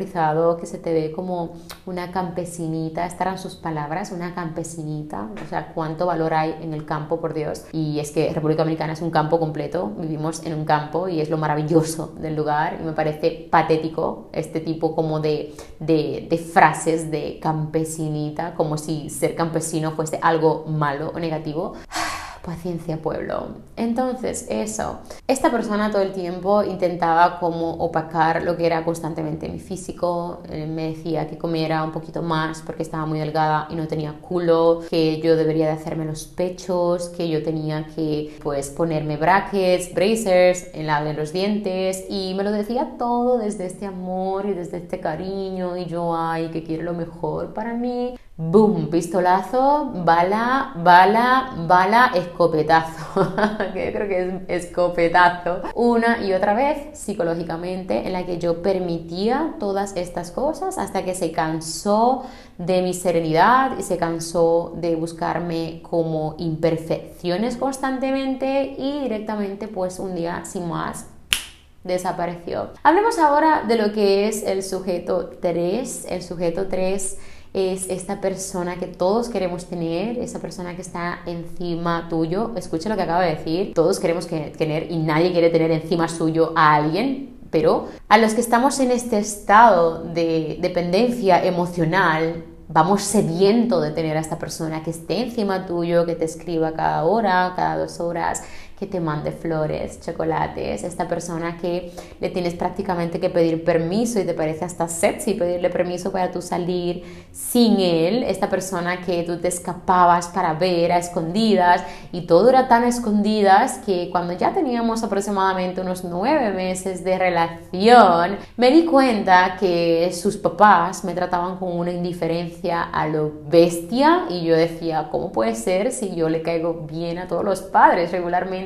que se te ve como una campesinita, estarán sus palabras, una campesinita, o sea, cuánto valor hay en el campo, por Dios. Y es que República Dominicana es un campo completo, vivimos en un campo y es lo maravilloso del lugar y me parece patético este tipo como de, de, de frases de campesinita, como si ser campesino fuese algo malo o negativo. Paciencia, pueblo. Entonces, eso. Esta persona todo el tiempo intentaba como opacar lo que era constantemente mi físico. Eh, me decía que comiera un poquito más porque estaba muy delgada y no tenía culo, que yo debería de hacerme los pechos, que yo tenía que pues ponerme brackets, bracers en la los dientes y me lo decía todo desde este amor y desde este cariño y yo, ay, que quiere lo mejor para mí. Boom, pistolazo, bala, bala, bala, escopetazo. que creo que es escopetazo. Una y otra vez psicológicamente en la que yo permitía todas estas cosas hasta que se cansó de mi serenidad y se cansó de buscarme como imperfecciones constantemente y directamente pues un día sin más desapareció. Hablemos ahora de lo que es el sujeto 3. El sujeto 3 es esta persona que todos queremos tener, esa persona que está encima tuyo. Escucha lo que acabo de decir. Todos queremos tener y nadie quiere tener encima suyo a alguien, pero a los que estamos en este estado de dependencia emocional, vamos sediento de tener a esta persona que esté encima tuyo, que te escriba cada hora, cada dos horas, que te mande flores, chocolates, esta persona que le tienes prácticamente que pedir permiso y te parece hasta sexy pedirle permiso para tú salir sin él, esta persona que tú te escapabas para ver a escondidas y todo era tan escondidas que cuando ya teníamos aproximadamente unos nueve meses de relación, me di cuenta que sus papás me trataban con una indiferencia a lo bestia y yo decía, ¿cómo puede ser si yo le caigo bien a todos los padres regularmente?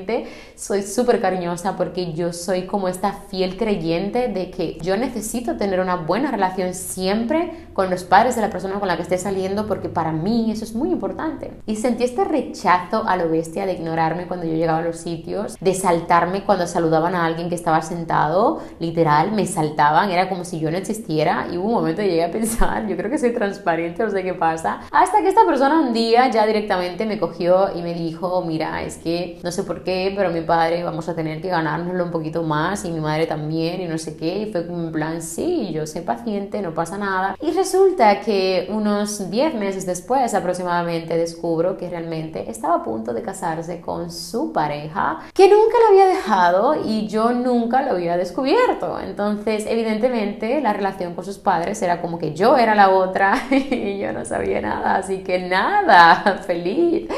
Soy súper cariñosa porque yo soy como esta fiel creyente de que yo necesito tener una buena relación siempre con los padres de la persona con la que esté saliendo porque para mí eso es muy importante. Y sentí este rechazo a lo bestia de ignorarme cuando yo llegaba a los sitios, de saltarme cuando saludaban a alguien que estaba sentado, literal, me saltaban, era como si yo no existiera y hubo un momento que llegué a pensar, yo creo que soy transparente, no sé qué pasa, hasta que esta persona un día ya directamente me cogió y me dijo, mira, es que no sé por qué pero mi padre vamos a tener que ganárnoslo un poquito más y mi madre también y no sé qué. Y fue como en plan, sí, yo soy paciente, no pasa nada. Y resulta que unos 10 meses después aproximadamente descubro que realmente estaba a punto de casarse con su pareja, que nunca lo había dejado y yo nunca lo había descubierto. Entonces, evidentemente, la relación con sus padres era como que yo era la otra y yo no sabía nada, así que nada, feliz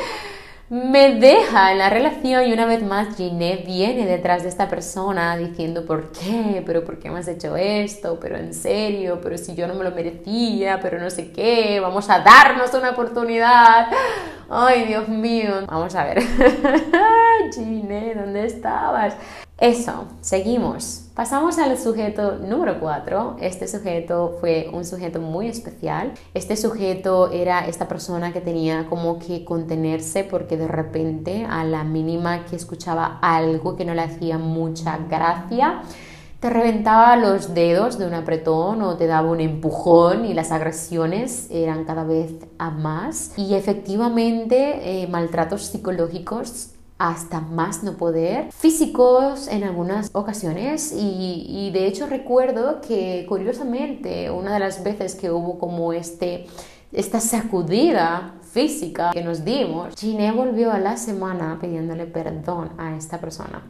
me deja en la relación y una vez más Ginette viene detrás de esta persona diciendo por qué, pero por qué me has hecho esto, pero en serio, pero si yo no me lo merecía, pero no sé qué, vamos a darnos una oportunidad. Ay, Dios mío. Vamos a ver. Ginette, ¿dónde estabas? Eso, seguimos. Pasamos al sujeto número 4. Este sujeto fue un sujeto muy especial. Este sujeto era esta persona que tenía como que contenerse porque de repente a la mínima que escuchaba algo que no le hacía mucha gracia, te reventaba los dedos de un apretón o te daba un empujón y las agresiones eran cada vez a más. Y efectivamente, eh, maltratos psicológicos hasta más no poder, físicos en algunas ocasiones y, de hecho recuerdo que curiosamente una de las veces que hubo como este, esta sacudida física que nos dimos, Gine volvió a la semana pidiéndole perdón a esta persona.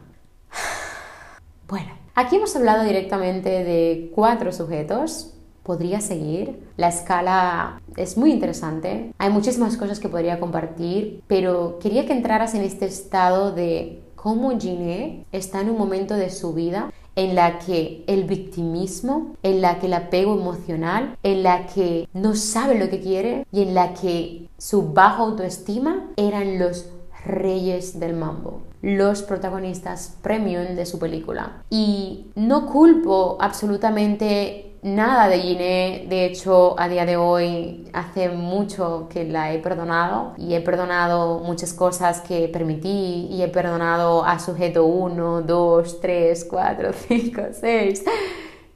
Bueno, aquí hemos hablado directamente de cuatro sujetos, podría seguir. La escala es muy interesante. Hay muchísimas cosas que podría compartir, pero quería que entraras en este estado de cómo Ginny está en un momento de su vida en la que el victimismo, en la que el apego emocional, en la que no sabe lo que quiere y en la que su baja autoestima eran los reyes del mambo, los protagonistas premium de su película. Y no culpo absolutamente nada de Giné, de hecho a día de hoy hace mucho que la he perdonado y he perdonado muchas cosas que permití y he perdonado a sujeto 1, 2, 3, 4, 5, 6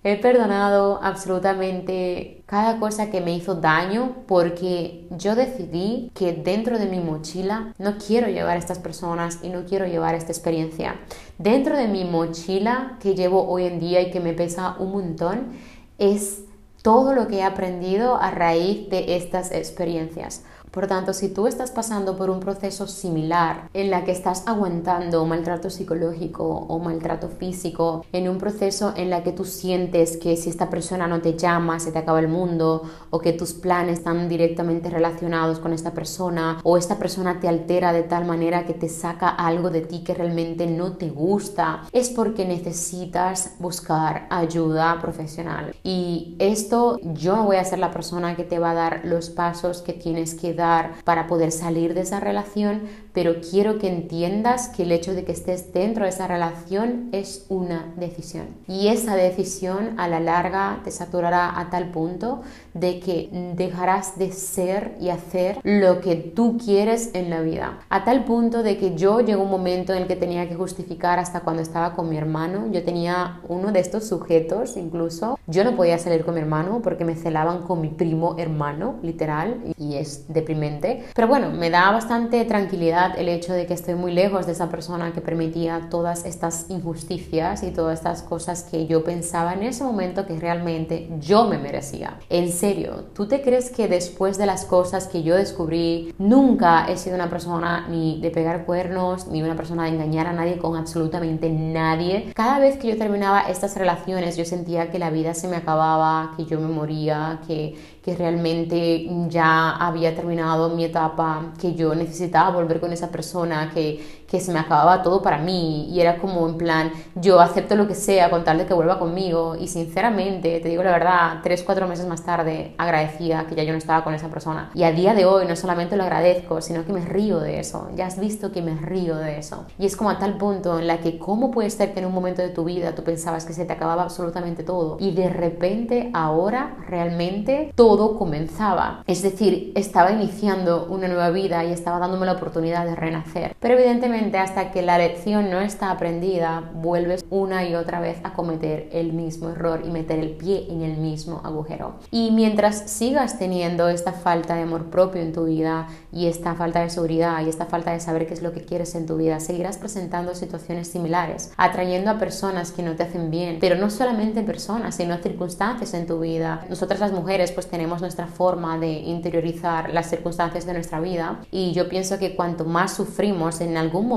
He perdonado absolutamente cada cosa que me hizo daño porque yo decidí que dentro de mi mochila no quiero llevar a estas personas y no quiero llevar esta experiencia. Dentro de mi mochila que llevo hoy en día y que me pesa un montón es todo lo que he aprendido a raíz de estas experiencias. Por tanto, si tú estás pasando por un proceso similar en la que estás aguantando maltrato psicológico o maltrato físico, en un proceso en la que tú sientes que si esta persona no te llama, se te acaba el mundo, o que tus planes están directamente relacionados con esta persona, o esta persona te altera de tal manera que te saca algo de ti que realmente no te gusta, es porque necesitas buscar ayuda profesional. Y esto yo no voy a ser la persona que te va a dar los pasos que tienes que dar para poder salir de esa relación, pero quiero que entiendas que el hecho de que estés dentro de esa relación es una decisión. Y esa decisión a la larga te saturará a tal punto de que dejarás de ser y hacer lo que tú quieres en la vida. A tal punto de que yo llegó un momento en el que tenía que justificar hasta cuando estaba con mi hermano. Yo tenía uno de estos sujetos incluso. Yo no podía salir con mi hermano porque me celaban con mi primo hermano, literal, y es deprimente. Pero bueno, me da bastante tranquilidad el hecho de que estoy muy lejos de esa persona que permitía todas estas injusticias y todas estas cosas que yo pensaba en ese momento que realmente yo me merecía. En serio, ¿tú te crees que después de las cosas que yo descubrí, nunca he sido una persona ni de pegar cuernos, ni una persona de engañar a nadie con absolutamente nadie? Cada vez que yo terminaba estas relaciones, yo sentía que la vida se me acababa, que yo me moría, que que realmente ya había terminado mi etapa, que yo necesitaba volver con esa persona, que, que se me acababa todo para mí. Y era como en plan, yo acepto lo que sea con tal de que vuelva conmigo. Y sinceramente, te digo la verdad, tres, cuatro meses más tarde agradecía que ya yo no estaba con esa persona. Y a día de hoy no solamente lo agradezco, sino que me río de eso, ya has visto que me río de eso. Y es como a tal punto en la que cómo puede ser que en un momento de tu vida tú pensabas que se te acababa absolutamente todo y de repente ahora realmente todo comenzaba, es decir, estaba iniciando una nueva vida y estaba dándome la oportunidad de renacer, pero evidentemente hasta que la lección no está aprendida, vuelves una y otra vez a cometer el mismo error y meter el pie en el mismo agujero. Y mientras sigas teniendo esta falta de amor propio en tu vida y esta falta de seguridad y esta falta de saber qué es lo que quieres en tu vida, seguirás presentando situaciones similares, atrayendo a personas que no te hacen bien, pero no solamente personas, sino circunstancias en tu vida. Nosotras las mujeres pues tenemos nuestra forma de interiorizar las circunstancias de nuestra vida y yo pienso que cuanto más sufrimos en algún momento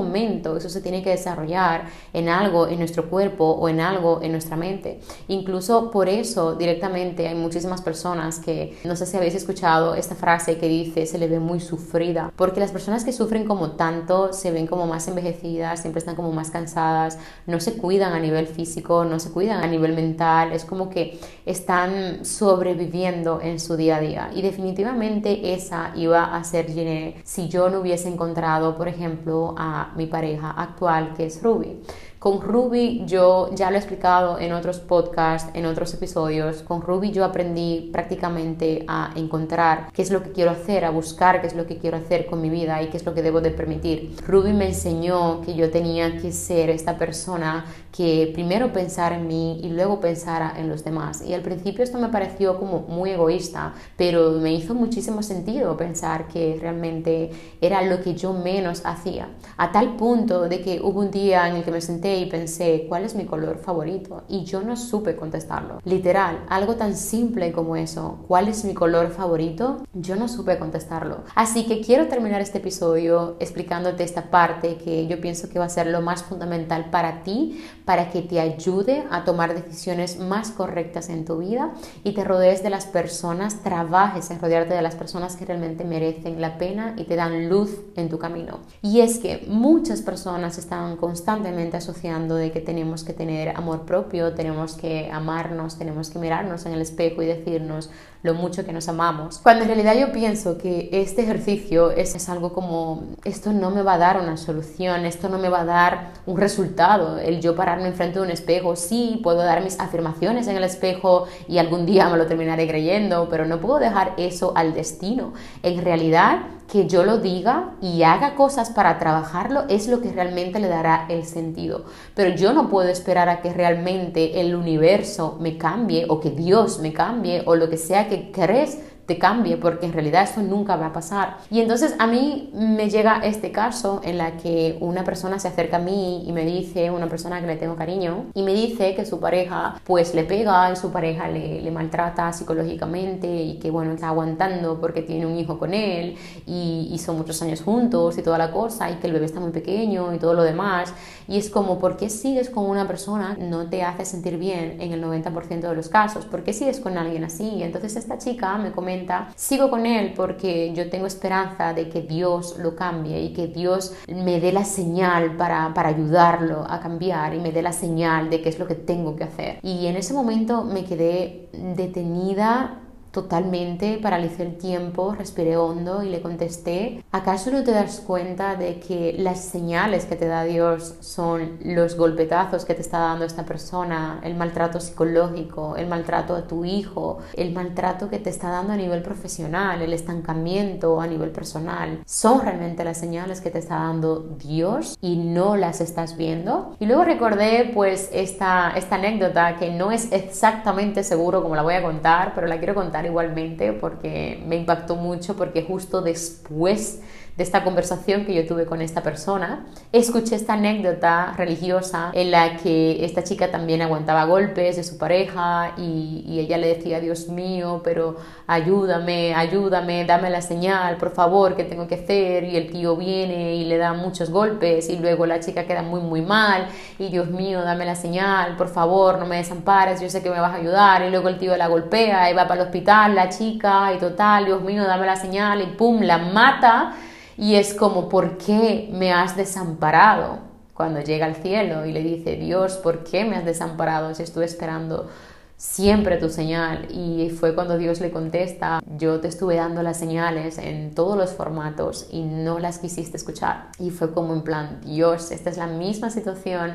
eso se tiene que desarrollar en algo en nuestro cuerpo o en algo en nuestra mente. Incluso por eso directamente hay muchísimas personas que, no sé si habéis escuchado esta frase que dice, se le ve muy sufrida, porque las personas que sufren como tanto se ven como más envejecidas, siempre están como más cansadas, no se cuidan a nivel físico, no se cuidan a nivel mental, es como que están sobreviviendo en su día a día. Y definitivamente esa iba a ser Gine si yo no hubiese encontrado, por ejemplo, a mi pareja actual que es Ruby. Con Ruby yo ya lo he explicado en otros podcasts, en otros episodios, con Ruby yo aprendí prácticamente a encontrar qué es lo que quiero hacer, a buscar qué es lo que quiero hacer con mi vida y qué es lo que debo de permitir. Ruby me enseñó que yo tenía que ser esta persona que primero pensara en mí y luego pensara en los demás. Y al principio esto me pareció como muy egoísta, pero me hizo muchísimo sentido pensar que realmente era lo que yo menos hacía. A tal punto de que hubo un día en el que me senté y pensé, ¿cuál es mi color favorito? Y yo no supe contestarlo. Literal, algo tan simple como eso, ¿cuál es mi color favorito? Yo no supe contestarlo. Así que quiero terminar este episodio explicándote esta parte que yo pienso que va a ser lo más fundamental para ti, para que te ayude a tomar decisiones más correctas en tu vida y te rodees de las personas, trabajes en rodearte de las personas que realmente merecen la pena y te dan luz en tu camino. Y es que muchas personas están constantemente asociadas de que tenemos que tener amor propio, tenemos que amarnos, tenemos que mirarnos en el espejo y decirnos lo mucho que nos amamos. Cuando en realidad yo pienso que este ejercicio es, es algo como, esto no me va a dar una solución, esto no me va a dar un resultado, el yo pararme enfrente de un espejo, sí, puedo dar mis afirmaciones en el espejo y algún día me lo terminaré creyendo, pero no puedo dejar eso al destino. En realidad, que yo lo diga y haga cosas para trabajarlo es lo que realmente le dará el sentido. Pero yo no puedo esperar a que realmente el universo me cambie o que Dios me cambie o lo que sea que crees te cambie, porque en realidad eso nunca va a pasar. Y entonces a mí me llega este caso en la que una persona se acerca a mí y me dice, una persona que le tengo cariño, y me dice que su pareja pues le pega y su pareja le, le maltrata psicológicamente y que bueno, está aguantando porque tiene un hijo con él y, y son muchos años juntos y toda la cosa y que el bebé está muy pequeño y todo lo demás. Y es como, ¿por qué sigues con una persona no te hace sentir bien en el 90% de los casos? ¿Por qué sigues con alguien así? Y entonces esta chica me comenta sigo con él porque yo tengo esperanza de que Dios lo cambie y que Dios me dé la señal para, para ayudarlo a cambiar y me dé la señal de qué es lo que tengo que hacer. Y en ese momento me quedé detenida Totalmente paralicé el tiempo, respiré hondo y le contesté, ¿acaso no te das cuenta de que las señales que te da Dios son los golpetazos que te está dando esta persona, el maltrato psicológico, el maltrato a tu hijo, el maltrato que te está dando a nivel profesional, el estancamiento a nivel personal? Son realmente las señales que te está dando Dios y no las estás viendo. Y luego recordé pues esta, esta anécdota que no es exactamente seguro como la voy a contar, pero la quiero contar igualmente porque me impactó mucho porque justo después de esta conversación que yo tuve con esta persona, escuché esta anécdota religiosa en la que esta chica también aguantaba golpes de su pareja y, y, ella le decía, Dios mío, pero ayúdame, ayúdame, dame la señal, por favor, ¿qué tengo que hacer? Y el tío viene y le da muchos golpes y luego la chica queda muy, muy mal y Dios mío, dame la señal, por favor, no me desampares, yo sé que me vas a ayudar y luego el tío la golpea y va para el hospital, la chica y total, Dios mío, dame la señal y pum, la mata y es como, ¿por qué me has desamparado? Cuando llega al cielo y le dice, Dios, ¿por qué me has desamparado si estuve esperando siempre tu señal? Y fue cuando Dios le contesta, yo te estuve dando las señales en todos los formatos y no las quisiste escuchar. Y fue como en plan, Dios, esta es la misma situación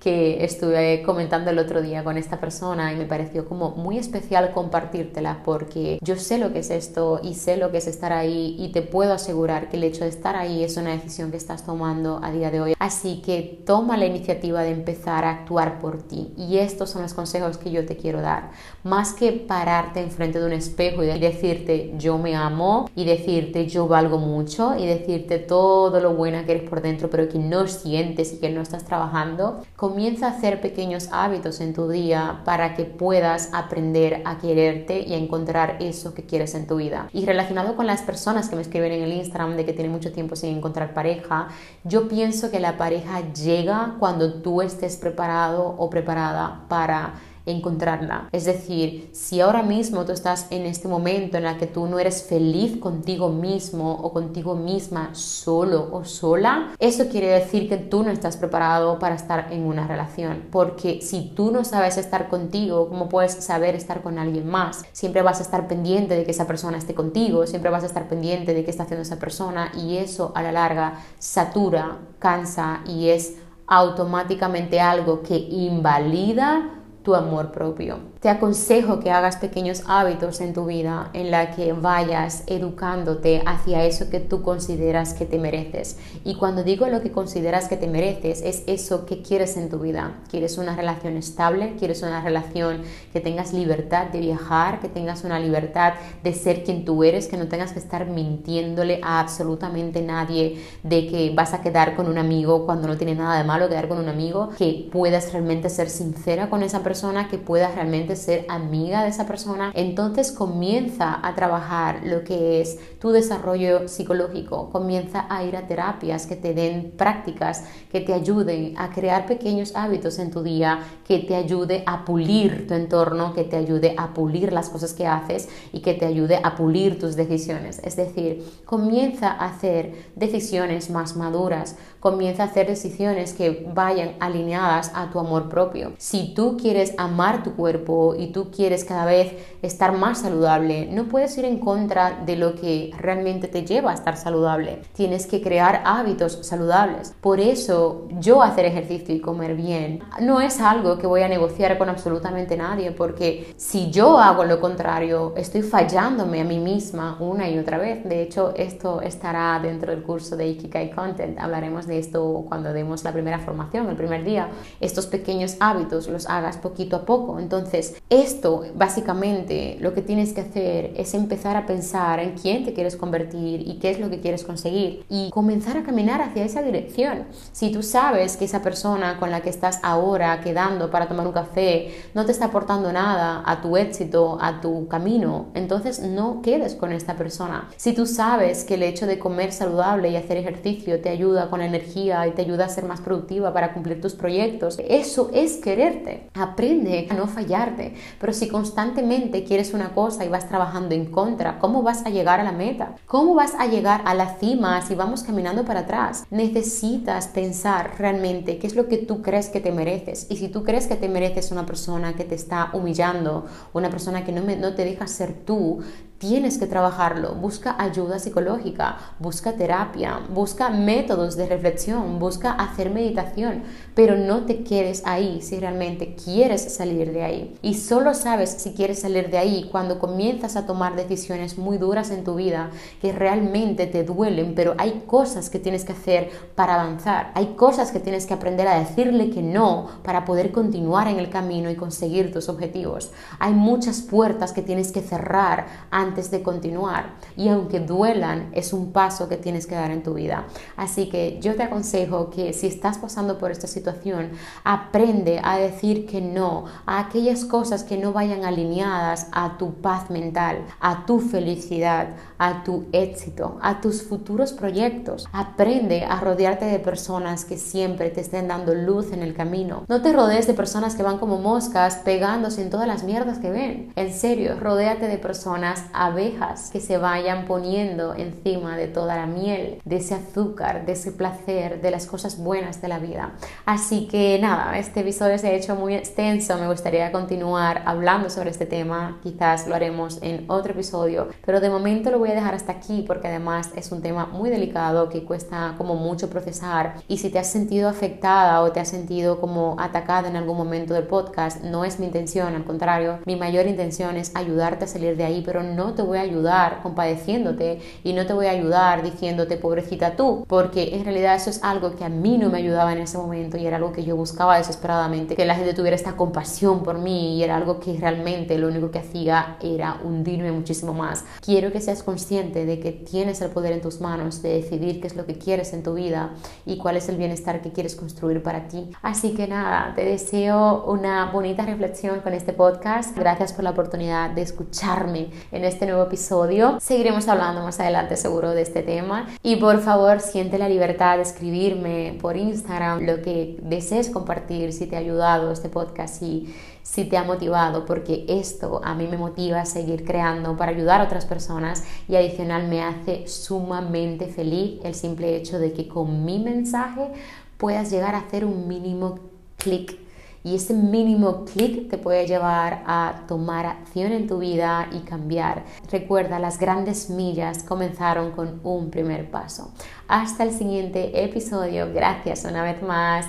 que estuve comentando el otro día con esta persona y me pareció como muy especial compartírtela porque yo sé lo que es esto y sé lo que es estar ahí y te puedo asegurar que el hecho de estar ahí es una decisión que estás tomando a día de hoy. Así que toma la iniciativa de empezar a actuar por ti y estos son los consejos que yo te quiero dar. Más que pararte enfrente de un espejo y decirte yo me amo y decirte yo valgo mucho y decirte todo lo buena que eres por dentro pero que no sientes y que no estás trabajando, Comienza a hacer pequeños hábitos en tu día para que puedas aprender a quererte y a encontrar eso que quieres en tu vida. Y relacionado con las personas que me escriben en el Instagram de que tienen mucho tiempo sin encontrar pareja, yo pienso que la pareja llega cuando tú estés preparado o preparada para encontrarla. Es decir, si ahora mismo tú estás en este momento en el que tú no eres feliz contigo mismo o contigo misma solo o sola, eso quiere decir que tú no estás preparado para estar en una relación. Porque si tú no sabes estar contigo, ¿cómo puedes saber estar con alguien más? Siempre vas a estar pendiente de que esa persona esté contigo, siempre vas a estar pendiente de qué está haciendo esa persona y eso a la larga satura, cansa y es automáticamente algo que invalida tu amor propio. Te aconsejo que hagas pequeños hábitos en tu vida en la que vayas educándote hacia eso que tú consideras que te mereces. Y cuando digo lo que consideras que te mereces, es eso que quieres en tu vida. ¿Quieres una relación estable? ¿Quieres una relación que tengas libertad de viajar? ¿Que tengas una libertad de ser quien tú eres? Que no tengas que estar mintiéndole a absolutamente nadie de que vas a quedar con un amigo cuando no tiene nada de malo quedar con un amigo. Que puedas realmente ser sincera con esa persona, que puedas realmente ser amiga de esa persona, entonces comienza a trabajar lo que es tu desarrollo psicológico, comienza a ir a terapias que te den prácticas, que te ayuden a crear pequeños hábitos en tu día, que te ayude a pulir tu entorno, que te ayude a pulir las cosas que haces y que te ayude a pulir tus decisiones. Es decir, comienza a hacer decisiones más maduras, comienza a hacer decisiones que vayan alineadas a tu amor propio. Si tú quieres amar tu cuerpo, y tú quieres cada vez estar más saludable, no puedes ir en contra de lo que realmente te lleva a estar saludable. Tienes que crear hábitos saludables. Por eso yo hacer ejercicio y comer bien no es algo que voy a negociar con absolutamente nadie, porque si yo hago lo contrario, estoy fallándome a mí misma una y otra vez. De hecho, esto estará dentro del curso de Ikigai Content. Hablaremos de esto cuando demos la primera formación, el primer día. Estos pequeños hábitos los hagas poquito a poco. Entonces, esto básicamente lo que tienes que hacer es empezar a pensar en quién te quieres convertir y qué es lo que quieres conseguir y comenzar a caminar hacia esa dirección. Si tú sabes que esa persona con la que estás ahora quedando para tomar un café no te está aportando nada a tu éxito, a tu camino, entonces no quedes con esta persona. Si tú sabes que el hecho de comer saludable y hacer ejercicio te ayuda con energía y te ayuda a ser más productiva para cumplir tus proyectos, eso es quererte. Aprende a no fallarte. Pero si constantemente quieres una cosa y vas trabajando en contra, ¿cómo vas a llegar a la meta? ¿Cómo vas a llegar a la cima si vamos caminando para atrás? Necesitas pensar realmente qué es lo que tú crees que te mereces. Y si tú crees que te mereces una persona que te está humillando, una persona que no, no te deja ser tú, Tienes que trabajarlo, busca ayuda psicológica, busca terapia, busca métodos de reflexión, busca hacer meditación, pero no te quedes ahí si realmente quieres salir de ahí. Y solo sabes si quieres salir de ahí cuando comienzas a tomar decisiones muy duras en tu vida que realmente te duelen, pero hay cosas que tienes que hacer para avanzar, hay cosas que tienes que aprender a decirle que no para poder continuar en el camino y conseguir tus objetivos. Hay muchas puertas que tienes que cerrar de continuar. Y aunque duelan, es un paso que tienes que dar en tu vida. Así que yo te aconsejo que si estás pasando por esta situación, aprende a decir que no a aquellas cosas que no vayan alineadas a tu paz mental, a tu felicidad, a tu éxito, a tus futuros proyectos. Aprende a rodearte de personas que siempre te estén dando luz en el camino. No te rodees de personas que van como moscas pegándose en todas las mierdas que ven. En serio, rodéate de personas abejas que se vayan poniendo encima de toda la miel, de ese azúcar, de ese placer, de las cosas buenas de la vida. Así que nada, este episodio se ha hecho muy extenso, me gustaría continuar hablando sobre este tema, quizás lo haremos en otro episodio, pero de momento lo voy a dejar hasta aquí porque además es un tema muy delicado que cuesta como mucho procesar y si te has sentido afectada o te has sentido como atacada en algún momento del podcast, no es mi intención, al contrario, mi mayor intención es ayudarte a salir de ahí, pero no te voy a ayudar compadeciéndote y no te voy a ayudar diciéndote pobrecita tú, porque en realidad eso es algo que a mí no me ayudaba en ese momento y era algo que yo buscaba desesperadamente, que la gente tuviera esta compasión por mí y era algo que realmente lo único que hacía era hundirme muchísimo más. Quiero que seas consciente de que tienes el poder en tus manos de decidir qué es lo que quieres en tu vida y cuál es el bienestar que quieres construir para ti. Así que nada, te deseo una bonita reflexión con este podcast. Gracias por la oportunidad de escucharme en este nuevo episodio. Seguiremos hablando más adelante seguro de este tema. Y por favor, siente la libertad de escribirme por Instagram lo que desees compartir, si te ha ayudado este podcast, y si te ha motivado, porque esto a mí me motiva a seguir creando para ayudar a otras personas y adicional me hace sumamente feliz el simple hecho de que con mi mensaje puedas llegar a hacer un mínimo clic y ese mínimo clic te puede llevar a tomar acción en tu vida y cambiar. Recuerda, las grandes millas comenzaron con un primer paso. Hasta el siguiente episodio. Gracias una vez más.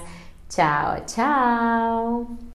Chao, chao.